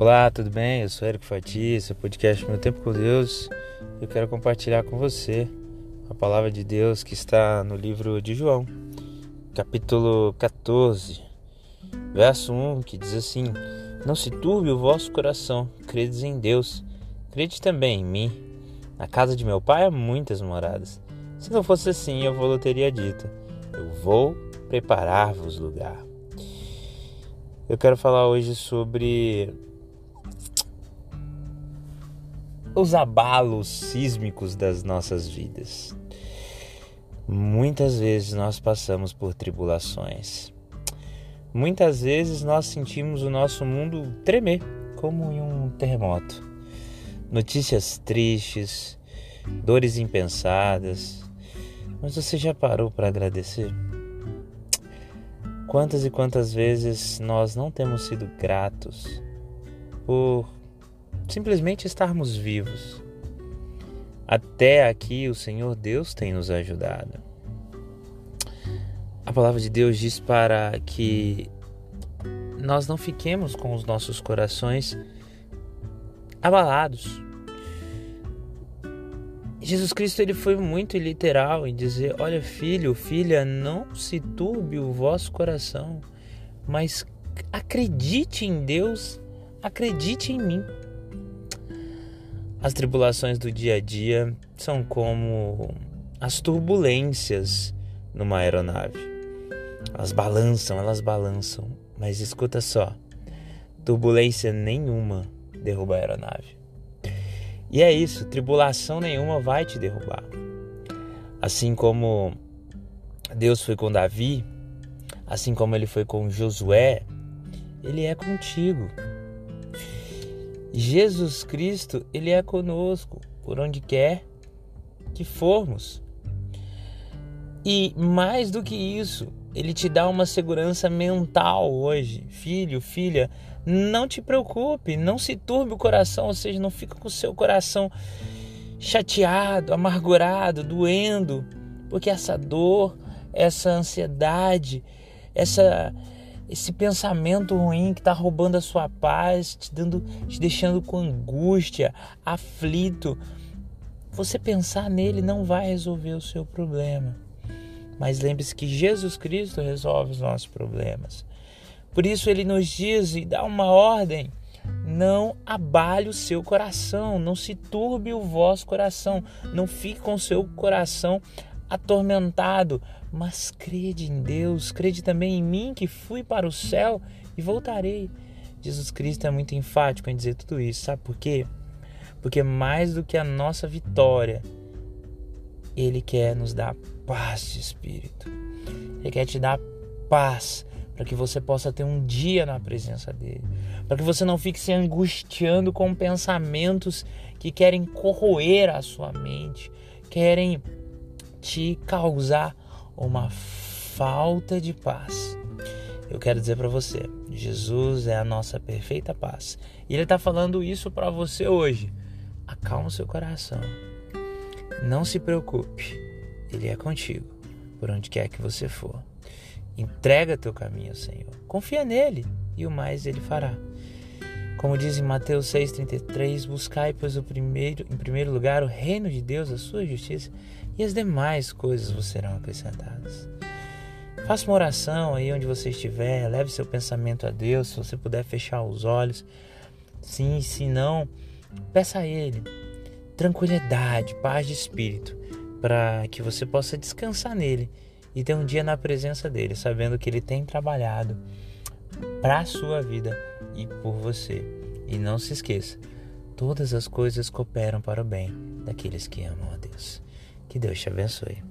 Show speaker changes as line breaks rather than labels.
Olá, tudo bem? Eu sou Eric Fati, esse é o podcast Meu Tempo com Deus. Eu quero compartilhar com você a palavra de Deus que está no livro de João, capítulo 14, verso 1, que diz assim: Não se turbe o vosso coração, credes em Deus, crede também em mim. Na casa de meu pai há muitas moradas. Se não fosse assim, eu vou teria dito: Eu vou preparar-vos lugar. Eu quero falar hoje sobre os abalos sísmicos das nossas vidas. Muitas vezes nós passamos por tribulações. Muitas vezes nós sentimos o nosso mundo tremer, como em um terremoto. Notícias tristes, dores impensadas. Mas você já parou para agradecer? Quantas e quantas vezes nós não temos sido gratos por simplesmente estarmos vivos. Até aqui o Senhor Deus tem nos ajudado. A palavra de Deus diz para que nós não fiquemos com os nossos corações abalados. Jesus Cristo ele foi muito literal em dizer: Olha, filho, filha, não se turbe o vosso coração, mas acredite em Deus, acredite em mim. As tribulações do dia a dia são como as turbulências numa aeronave. Elas balançam, elas balançam, mas escuta só: turbulência nenhuma derruba a aeronave. E é isso, tribulação nenhuma vai te derrubar. Assim como Deus foi com Davi, assim como ele foi com Josué, ele é contigo. Jesus Cristo, ele é conosco por onde quer que formos. E mais do que isso, ele te dá uma segurança mental hoje. Filho, filha, não te preocupe, não se turbe o coração, ou seja, não fica com o seu coração chateado, amargurado, doendo, porque essa dor, essa ansiedade, essa esse pensamento ruim que está roubando a sua paz, te, dando, te deixando com angústia, aflito. Você pensar nele não vai resolver o seu problema. Mas lembre-se que Jesus Cristo resolve os nossos problemas. Por isso ele nos diz e dá uma ordem: não abale o seu coração, não se turbe o vosso coração, não fique com o seu coração atormentado, mas crede em Deus, crede também em mim que fui para o céu e voltarei. Jesus Cristo é muito enfático em dizer tudo isso, sabe por quê? Porque mais do que a nossa vitória, Ele quer nos dar paz de espírito. Ele quer te dar paz para que você possa ter um dia na presença dele, para que você não fique se angustiando com pensamentos que querem corroer a sua mente, querem te causar uma falta de paz. Eu quero dizer para você, Jesus é a nossa perfeita paz. E Ele está falando isso para você hoje. Acalma seu coração. Não se preocupe. Ele é contigo, por onde quer que você for. Entrega teu caminho ao Senhor. Confia nele e o mais Ele fará. Como diz em Mateus 6,33, buscai, pois, o primeiro, em primeiro lugar o reino de Deus, a sua justiça, e as demais coisas vos serão acrescentadas. Faça uma oração aí onde você estiver, leve seu pensamento a Deus, se você puder fechar os olhos. Sim, se não, peça a Ele tranquilidade, paz de espírito, para que você possa descansar nele e ter um dia na presença dele, sabendo que ele tem trabalhado para a sua vida e por você. E não se esqueça, todas as coisas cooperam para o bem daqueles que amam a Deus. Que Deus te abençoe.